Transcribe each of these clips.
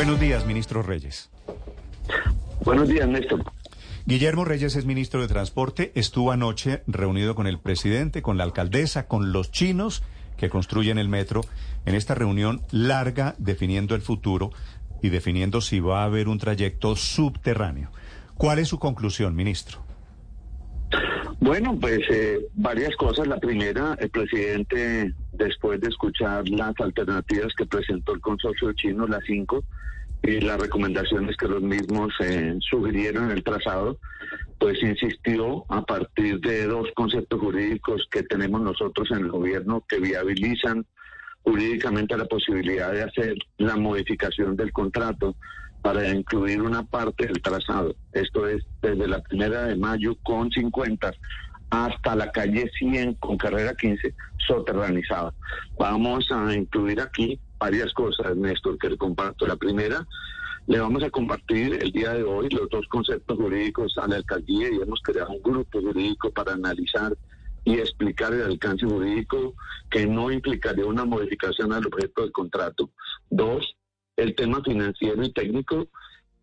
Buenos días, ministro Reyes. Buenos días, Néstor. Guillermo Reyes es ministro de Transporte. Estuvo anoche reunido con el presidente, con la alcaldesa, con los chinos que construyen el metro, en esta reunión larga definiendo el futuro y definiendo si va a haber un trayecto subterráneo. ¿Cuál es su conclusión, ministro? Bueno, pues eh, varias cosas. La primera, el presidente, después de escuchar las alternativas que presentó el consorcio chino, las cinco, y las recomendaciones que los mismos eh, sugirieron en el trazado, pues insistió a partir de dos conceptos jurídicos que tenemos nosotros en el gobierno que viabilizan jurídicamente la posibilidad de hacer la modificación del contrato para incluir una parte del trazado. Esto es desde la primera de mayo con 50 hasta la calle 100 con carrera 15 soterranizada. Vamos a incluir aquí varias cosas, Néstor, que le comparto. La primera, le vamos a compartir el día de hoy los dos conceptos jurídicos a la alcaldía y hemos creado un grupo jurídico para analizar y explicar el alcance jurídico que no implicaría una modificación al objeto del contrato. Dos, el tema financiero y técnico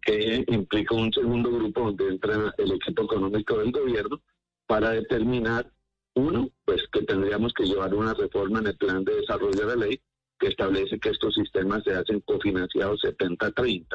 que implica un segundo grupo donde entra el equipo económico del gobierno para determinar, uno, pues que tendríamos que llevar una reforma en el plan de desarrollo de la ley que establece que estos sistemas se hacen cofinanciados 70-30,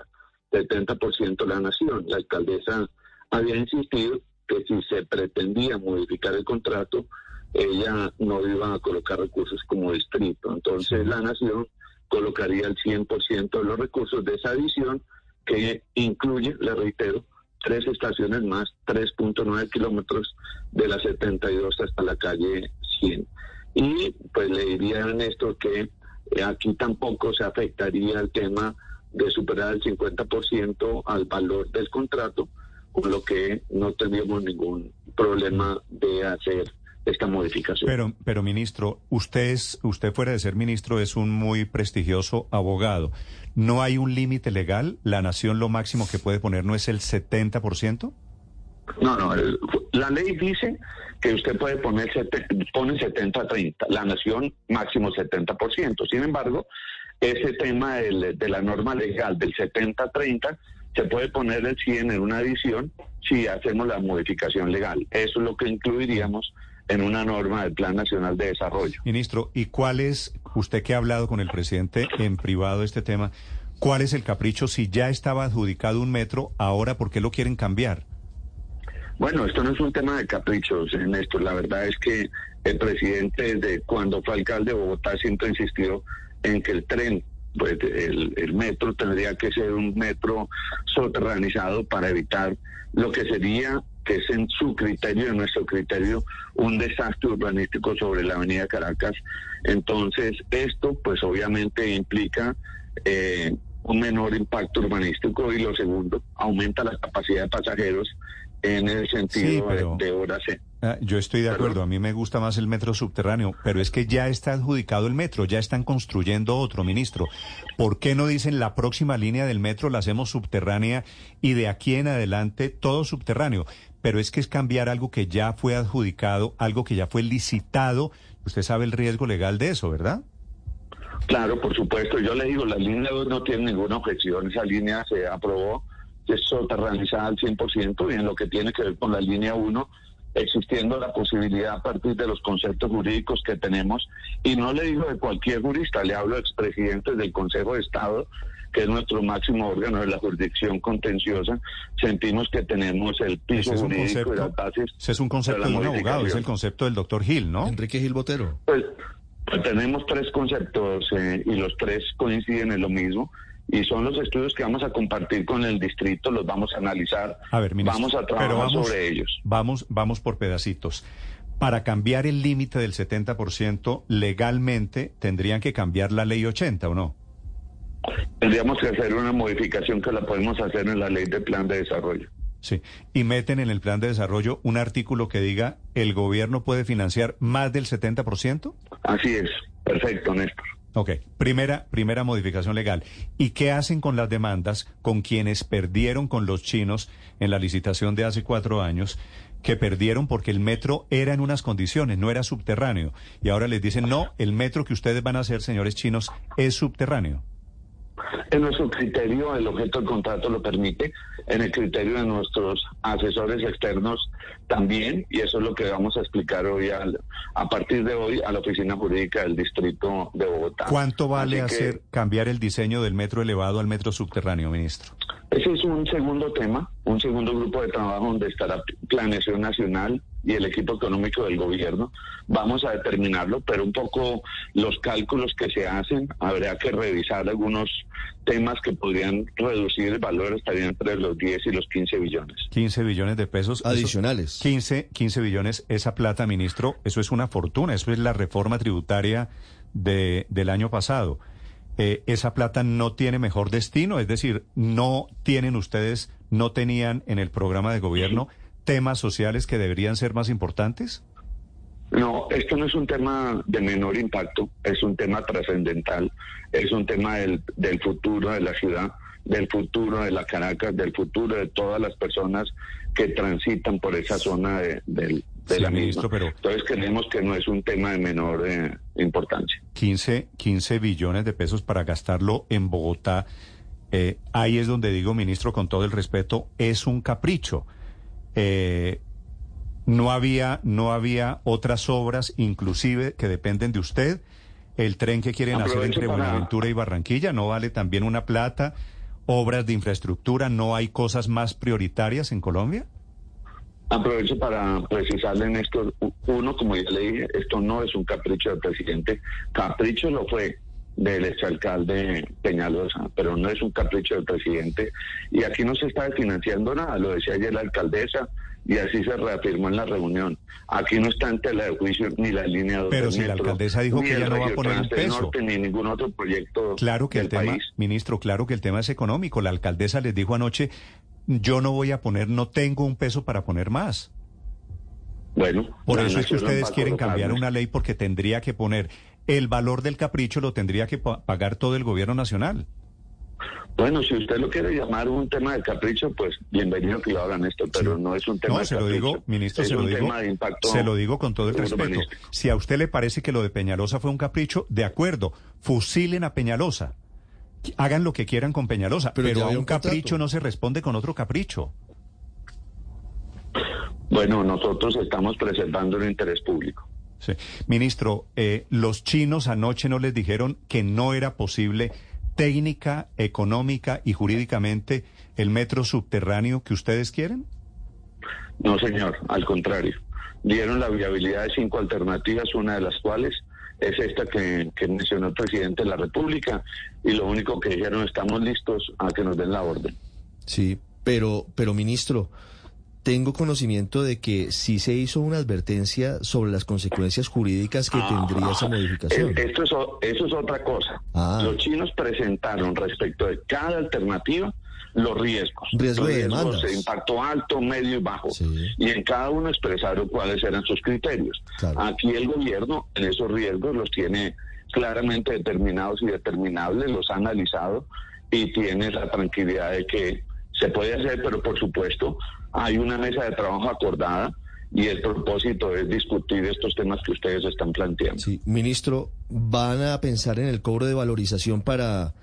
70%, la nación. La alcaldesa había insistido que si se pretendía modificar el contrato, ella no iba a colocar recursos como distrito. Entonces la nación colocaría el 100% de los recursos de esa adición que incluye, le reitero, tres estaciones más, 3.9 kilómetros de la 72 hasta la calle 100. Y pues le diría a Néstor que eh, aquí tampoco se afectaría el tema de superar el 50% al valor del contrato, con lo que no tendríamos ningún problema de hacer esta modificación. Pero, pero ministro, usted es, usted fuera de ser ministro es un muy prestigioso abogado. ¿No hay un límite legal? ¿La nación lo máximo que puede poner no es el 70%? No, no, la ley dice que usted puede poner pone 70-30, la nación máximo 70%. Sin embargo, ese tema de la norma legal del 70-30 se puede poner el 100 en una adición si hacemos la modificación legal. Eso es lo que incluiríamos en una norma del Plan Nacional de Desarrollo. Ministro, ¿y cuál es, usted que ha hablado con el presidente en privado de este tema, cuál es el capricho si ya estaba adjudicado un metro, ahora por qué lo quieren cambiar? Bueno, esto no es un tema de caprichos, Néstor. La verdad es que el presidente, desde cuando fue alcalde de Bogotá, siempre insistió en que el tren, pues el, metro tendría que ser un metro soterranizado para evitar lo que sería que es en su criterio, en nuestro criterio, un desastre urbanístico sobre la avenida Caracas. Entonces, esto pues obviamente implica eh, un menor impacto urbanístico y lo segundo, aumenta la capacidad de pasajeros en el sentido de, horas. Ah, yo estoy de acuerdo, a mí me gusta más el metro subterráneo, pero es que ya está adjudicado el metro, ya están construyendo otro, ministro. ¿Por qué no dicen la próxima línea del metro la hacemos subterránea y de aquí en adelante todo subterráneo? Pero es que es cambiar algo que ya fue adjudicado, algo que ya fue licitado. Usted sabe el riesgo legal de eso, ¿verdad? Claro, por supuesto. Yo le digo, la línea 2 no tiene ninguna objeción. Esa línea se aprobó es soterranizada al 100% y en lo que tiene que ver con la línea 1, existiendo la posibilidad a partir de los conceptos jurídicos que tenemos, y no le digo de cualquier jurista, le hablo de expresidentes del Consejo de Estado, que es nuestro máximo órgano de la jurisdicción contenciosa, sentimos que tenemos el piso jurídico y las bases. Ese es un concepto de, un abogado, es el concepto del doctor Gil, ¿no? Enrique Gil Botero. Pues, pues tenemos tres conceptos eh, y los tres coinciden en lo mismo y son los estudios que vamos a compartir con el distrito, los vamos a analizar, a ver, vamos a trabajar sobre ellos. Vamos, vamos por pedacitos. Para cambiar el límite del 70%, legalmente tendrían que cambiar la ley 80, ¿o no? Tendríamos que hacer una modificación que la podemos hacer en la ley de plan de desarrollo. Sí, y meten en el plan de desarrollo un artículo que diga el gobierno puede financiar más del 70%? Así es, perfecto, Néstor. Ok, primera, primera modificación legal. ¿Y qué hacen con las demandas con quienes perdieron con los chinos en la licitación de hace cuatro años? que perdieron porque el metro era en unas condiciones, no era subterráneo. Y ahora les dicen, no, el metro que ustedes van a hacer, señores chinos, es subterráneo. En nuestro criterio, el objeto del contrato lo permite, en el criterio de nuestros asesores externos también, y eso es lo que vamos a explicar hoy a partir de hoy a la Oficina Jurídica del Distrito de Bogotá. ¿Cuánto vale hacer cambiar el diseño del metro elevado al metro subterráneo, ministro? Ese es un segundo tema, un segundo grupo de trabajo donde estará Planeación Nacional y el equipo económico del gobierno. Vamos a determinarlo, pero un poco los cálculos que se hacen, habría que revisar algunos temas que podrían reducir el valor, estarían entre los 10 y los 15 billones. 15 billones de pesos adicionales. 15, 15 billones, esa plata, ministro, eso es una fortuna, eso es la reforma tributaria de, del año pasado. Eh, esa plata no tiene mejor destino, es decir, no tienen ustedes, no tenían en el programa de gobierno temas sociales que deberían ser más importantes? No, esto no es un tema de menor impacto, es un tema trascendental, es un tema del, del futuro de la ciudad, del futuro de la Caracas, del futuro de todas las personas que transitan por esa zona de, del, de la misma. Pero Entonces creemos que no es un tema de menor eh, importancia. 15, 15 billones de pesos para gastarlo en Bogotá. Eh, ahí es donde digo, ministro, con todo el respeto, es un capricho. Eh, no había, no había otras obras, inclusive, que dependen de usted. El tren que quieren hacer entre Buenaventura y Barranquilla no vale también una plata. Obras de infraestructura, ¿no hay cosas más prioritarias en Colombia? Aprovecho para precisarle en esto, uno, como ya le dije, esto no es un capricho del presidente, capricho lo fue del exalcalde Peñalosa, pero no es un capricho del presidente. Y aquí no se está financiando nada, lo decía ayer la alcaldesa, y así se reafirmó en la reunión. Aquí no está en tela de juicio ni la línea Pero si la alcaldesa dijo que ya no va a poner un peso. ni ningún otro proyecto Claro que el tema, ministro, claro que el tema es económico. La alcaldesa les dijo anoche, yo no voy a poner, no tengo un peso para poner más. Bueno, por eso es que ustedes quieren cambiar una ley porque tendría que poner el valor del capricho lo tendría que pagar todo el gobierno nacional. Bueno, si usted lo quiere llamar un tema de capricho, pues bienvenido que lo hagan esto, pero no es un tema no, se lo digo, ministro, se lo digo, se lo digo con todo el respeto. Si a usted le parece que lo de Peñalosa fue un capricho, de acuerdo, fusilen a Peñalosa hagan lo que quieran con Peñalosa, pero, a un, capricho no se responde con otro capricho. Bueno, nosotros estamos preservando el interés público. Sí. Ministro, eh, los chinos anoche no les dijeron que no era posible técnica, económica y jurídicamente el metro subterráneo que ustedes quieren? No, señor, al contrario. Dieron la viabilidad de cinco alternativas, una de las cuales es esta que, mencionó el presidente de la República y lo único que dijeron estamos listos a que nos den la orden. Sí, pero, pero ministro, tengo conocimiento de que sí se hizo una advertencia sobre las consecuencias jurídicas que tendría esa modificación. Eh, esto es, eso es otra cosa. Ah. Los chinos presentaron respecto de cada alternativa los riesgos. Riesgo de riesgos de impacto alto, medio y bajo. Y en cada uno expresaron cuáles eran sus criterios. Aquí el gobierno en esos riesgos los tiene claramente determinados y determinables, los ha analizado y tiene la tranquilidad de que se puede hacer, pero por supuesto hay una mesa de trabajo acordada y el propósito es discutir estos temas que ustedes están planteando. Sí, ministro, ¿van a pensar en el cobro de valorización para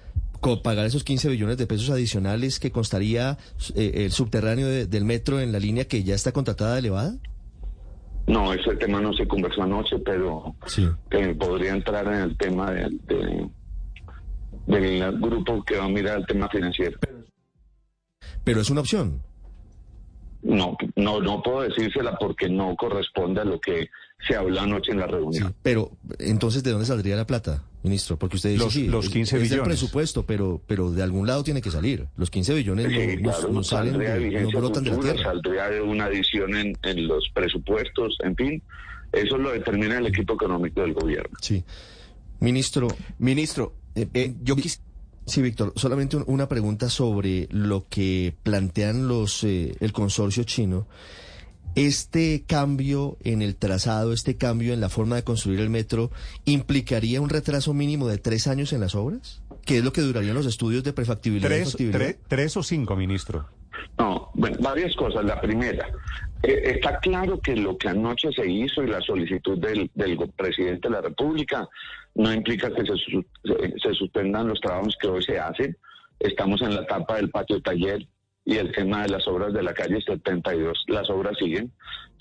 pagar esos 15 billones de pesos adicionales que costaría eh, el subterráneo del metro en la línea que ya está contratada elevada? No, ese tema no se conversó anoche, pero podría entrar en el tema del grupo que va a mirar el tema financiero. Pero es una opción. No, no, no puedo decírsela porque no corresponde a lo que se habló anoche en la reunión. pero entonces, ¿de dónde saldría la plata, ministro? Porque usted dice los, sí, los 15 billones. Es presupuesto, pero, pero de algún lado tiene que salir. Los 15 billones no, salen, de, no brotan de la tierra. Saldría de una adición en, en los presupuestos, en fin. Eso lo determina el equipo económico del gobierno. Sí. Ministro. Ministro, eh, eh, yo quisiera Sí, Víctor, solamente una pregunta sobre lo que plantean los eh, el consorcio chino. ¿Este cambio en el trazado, este cambio en la forma de construir el metro, implicaría un retraso mínimo de tres años en las obras? ¿Qué es lo que durarían los estudios de prefactibilidad? Tres, tres o cinco, ministro. No, bueno, varias cosas. La primera, eh, está claro que lo que anoche se hizo y la solicitud del, del presidente de la República no implica que se, se, suspendan los trabajos que hoy se hacen. estamos en la etapa del patio taller y el tema de las obras de la calle 72, las obras siguen.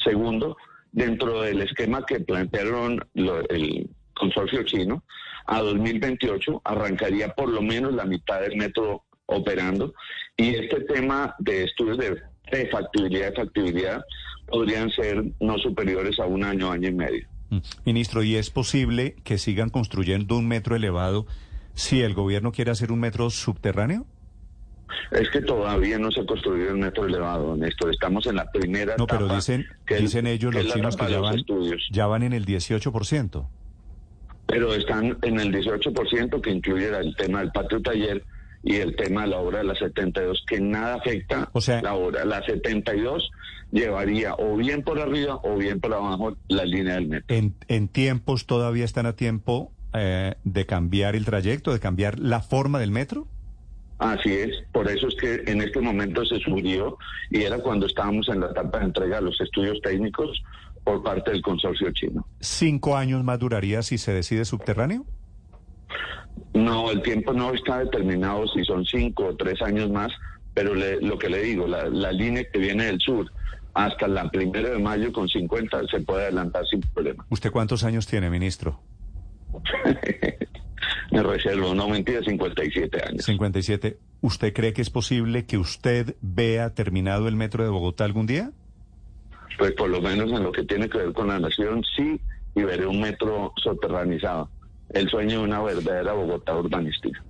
Segundo, dentro del esquema que plantearon el consorcio chino, a 2028 arrancaría por lo menos la mitad del metro operando y este tema de estudios de, factibilidad y factibilidad podrían ser no superiores a un año, año y medio. Mm. Ministro, ¿y es posible que sigan construyendo un metro elevado si el gobierno quiere hacer un metro subterráneo? Es que todavía no se ha construido el metro elevado, Néstor. Estamos en la primera No, pero dicen, dicen ellos, los chinos, que ya van, ya van en el 18%. Pero están en el 18% que incluye el tema del patio taller y el tema de la obra de la 72, que nada afecta o sea, la obra. La 72 llevaría o bien por arriba o bien por abajo la línea del metro. ¿En, en tiempos todavía están a tiempo eh, de cambiar el trayecto, de cambiar la forma del metro? Así es, por eso es que en este momento se subió y era cuando estábamos en la etapa de entrega de los estudios técnicos por parte del consorcio chino. ¿Cinco años más duraría si se decide subterráneo? No, el tiempo no está determinado si son cinco o tres años más, pero lo que le digo, la, la línea que viene del sur hasta la primera de mayo con 50 se puede adelantar sin problema. ¿Usted cuántos años tiene, ministro? Me reservo, no mentira, 57 años. 57. ¿Usted cree que es posible que usted vea terminado el metro de Bogotá algún día? Pues por lo menos en lo que tiene que ver con la nación, sí, y veré un metro soterranizado. El sueño de una verdadera Bogotá urbanística.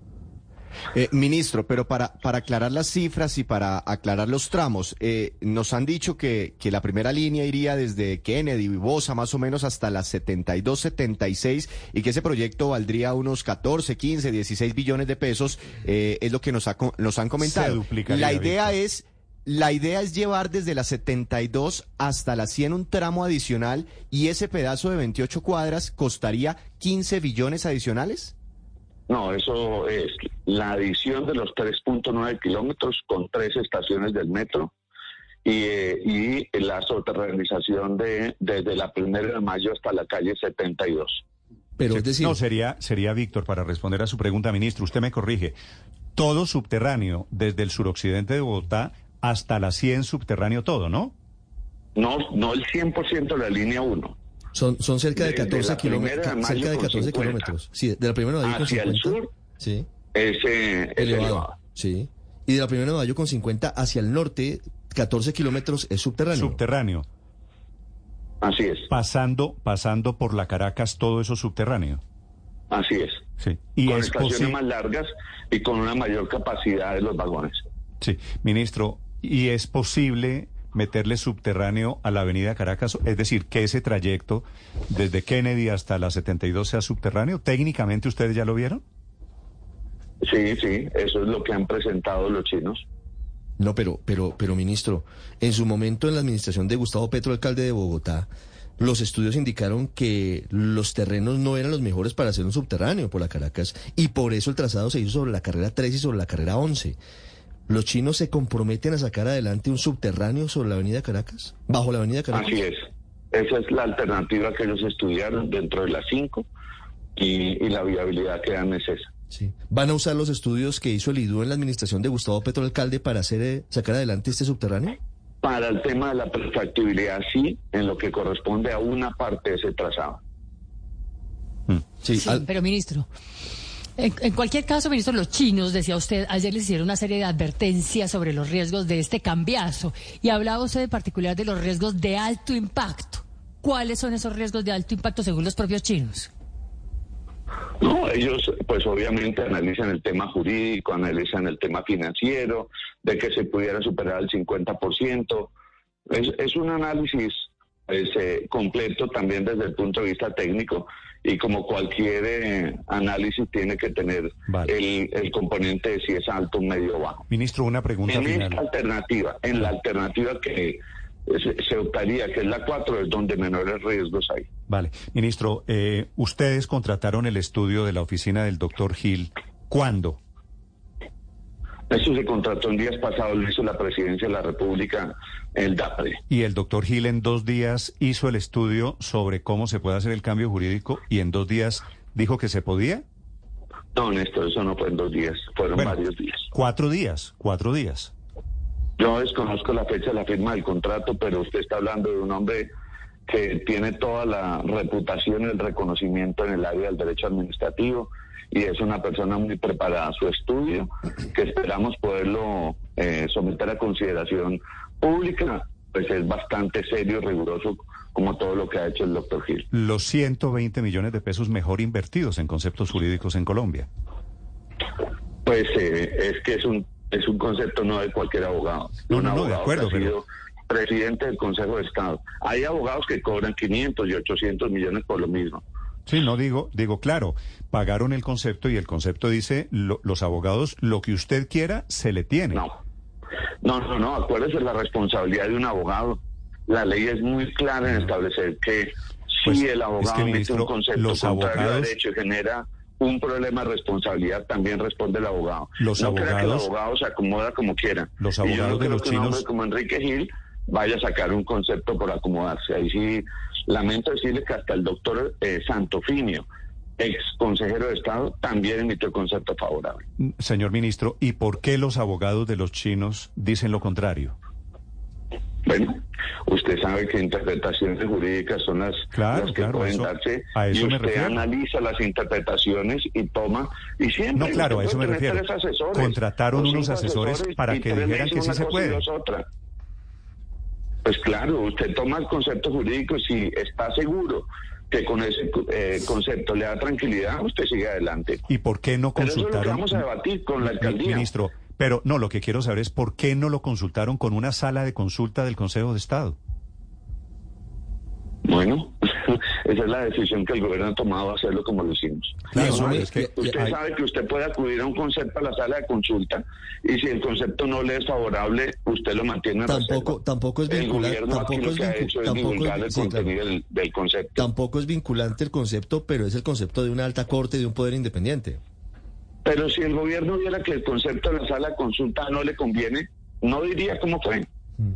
Eh, ministro, pero para, para aclarar las cifras y para aclarar los tramos, eh, nos han dicho que, que, la primera línea iría desde Kennedy y Bosa más o menos hasta las 72, 76 y que ese proyecto valdría unos 14, 15, 16 billones de pesos, eh, es lo que nos, ha, nos han comentado. La idea es... La idea es llevar desde las 72 hasta las 100 un tramo adicional y ese pedazo de 28 cuadras costaría 15 billones adicionales. No, eso es la adición de los 3.9 kilómetros con tres estaciones del metro y, eh, la soterranización de, desde la primera de mayo hasta la calle 72. Pero es decir... No, sería, sería Víctor, para responder a su pregunta, ministro, usted me corrige. Todo subterráneo, desde el suroccidente de Bogotá hasta la 100 subterráneo todo, ¿no? No, no el 100% de la línea 1. Son, son cerca de 14 kilómetros. Cerca de 14 kilómetros. Sí, de la primera de mayo Hacia con 50. el sur. Sí. Ese, elevado. Sí. Y de la primera de mayo con 50 hacia el norte, 14 kilómetros es subterráneo. Subterráneo. Así es. Pasando, pasando por la Caracas, todo eso subterráneo. Así es. Sí. Y con estaciones más largas y con una mayor capacidad de los vagones. Sí, ministro, ¿y es posible meterle subterráneo a la avenida Caracas, es decir, que ese trayecto desde Kennedy hasta la 72 sea subterráneo. ¿Técnicamente ustedes ya lo vieron? Sí, sí, eso es lo que han presentado los chinos. No, pero, pero, pero, ministro, en su momento en la administración de Gustavo Petro, alcalde de Bogotá, los estudios indicaron que los terrenos no eran los mejores para hacer un subterráneo por la Caracas y por eso el trazado se hizo sobre la carrera 3 y sobre la carrera 11. ¿Los chinos se comprometen a sacar adelante un subterráneo sobre la avenida Caracas? ¿Bajo la avenida Caracas? Así es. Esa es la alternativa que ellos estudiaron dentro de las cinco y, la viabilidad que dan es esa. Sí. ¿Van a usar los estudios que hizo el IDU en la administración de Gustavo Petro Alcalde para hacer eh, sacar adelante este subterráneo? Para el tema de la perfectibilidad, sí, en lo que corresponde a una parte de ese trazado. Sí, sí pero ministro, en, cualquier caso, ministro, los chinos, decía usted, ayer les hicieron una serie de advertencias sobre los riesgos de este cambiazo y hablaba usted en particular de los riesgos de alto impacto. ¿Cuáles son esos riesgos de alto impacto según los propios chinos? No, ellos pues obviamente analizan el tema jurídico, analizan el tema financiero, de que se pudiera superar el 50%. Es, es un análisis pues, eh, completo también desde el punto de vista técnico y como cualquier eh, análisis tiene que tener el, componente de si es alto, medio o bajo. Ministro, una pregunta en final. esta alternativa, en la alternativa que se, optaría, que es la 4, es donde menores riesgos hay. Vale. Ministro, eh, ustedes contrataron el estudio de la oficina del doctor Gil. ¿Cuándo? Eso se contrató en días pasados, lo hizo la presidencia de la República, el DAPRE. Y el doctor Gil en dos días hizo el estudio sobre cómo se puede hacer el cambio jurídico y en dos días dijo que se podía. No, Néstor, eso no fue en dos días, fueron varios días. Cuatro días, cuatro días. Yo desconozco la fecha de la firma del contrato, pero usted está hablando de un hombre que tiene toda la reputación y el reconocimiento en el área del derecho administrativo y es una persona muy preparada. Su estudio, que esperamos poderlo eh, someter a consideración pública, pues es bastante serio y riguroso como todo lo que ha hecho el doctor Gil. Los 120 millones de pesos mejor invertidos en conceptos jurídicos en Colombia. Pues eh, es que es un es un concepto no de cualquier abogado. No, no, no, de acuerdo, pero presidente del Consejo de Estado. Hay abogados que cobran 500 y 800 millones por lo mismo. Sí, no digo, digo, claro, pagaron el concepto y el concepto dice, los abogados, lo que usted quiera, se le tiene. No, no, no, no, acuérdese la responsabilidad de un abogado. La ley es muy clara en establecer que si pues, el abogado es un concepto los contrario abogados... derecho y genera un problema de responsabilidad, también responde el abogado. Los no abogados, crea que el abogado se acomoda como quiera. Los abogados de los chinos... como Enrique Gil vaya a sacar un concepto por acomodarse. Ahí sí, lamento decirle que hasta el doctor eh, Santofinio, ex consejero de Estado, también emitió concepto favorable. Señor ministro, ¿y por qué los abogados de los chinos dicen lo contrario? Bueno, usted sabe que interpretaciones jurídicas son las, que pueden darse y usted analiza las interpretaciones y toma y siempre no claro a eso me refiero contrataron unos asesores, para que dijeran que sí se puede pues claro usted toma el concepto jurídico si está seguro que con ese eh, concepto le da tranquilidad usted sigue adelante y por qué no consultaron Pero vamos a debatir con la alcaldía ministro pero no, lo que quiero saber es por qué no lo consultaron con una sala de consulta del Consejo de Estado. Bueno, esa es la decisión que el gobierno ha tomado, hacerlo como lo hicimos. usted sabe que usted puede acudir a un concepto a la sala de consulta y si el concepto no le es favorable, usted lo mantiene en tampoco, Tampoco es vinculante. Tampoco es, el contenido del concepto. Tampoco es vinculante el concepto, pero es el concepto de una alta corte y de un poder independiente. Pero si el gobierno viera que el concepto de la sala de consulta no le conviene, no diría cómo fue.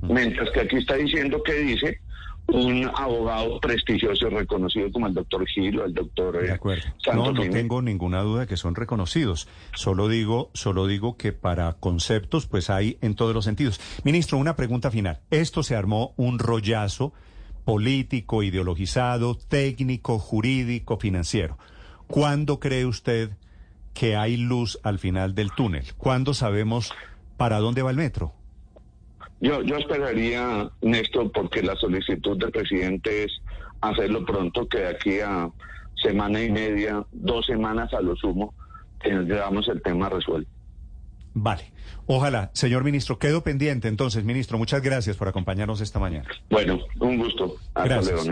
Mientras que aquí está diciendo que dice un abogado prestigioso y reconocido como el doctor Gil o el doctor de acuerdo. no, no tengo ninguna duda de que son reconocidos. Solo digo, solo digo que para conceptos, pues hay en todos los sentidos. Ministro, una pregunta final. Esto se armó un rollazo político, ideologizado, técnico, jurídico, financiero. ¿Cuándo cree usted que hay luz al final del túnel? ¿Cuándo sabemos para dónde va el metro? Yo, yo esperaría, Néstor, porque la solicitud del presidente es hacerlo pronto, que de aquí a semana y media, dos semanas a lo sumo, tengamos el tema resuelto. Vale. Ojalá, señor ministro, quedo pendiente entonces, ministro. Muchas gracias por acompañarnos esta mañana. Bueno, un gusto. gracias.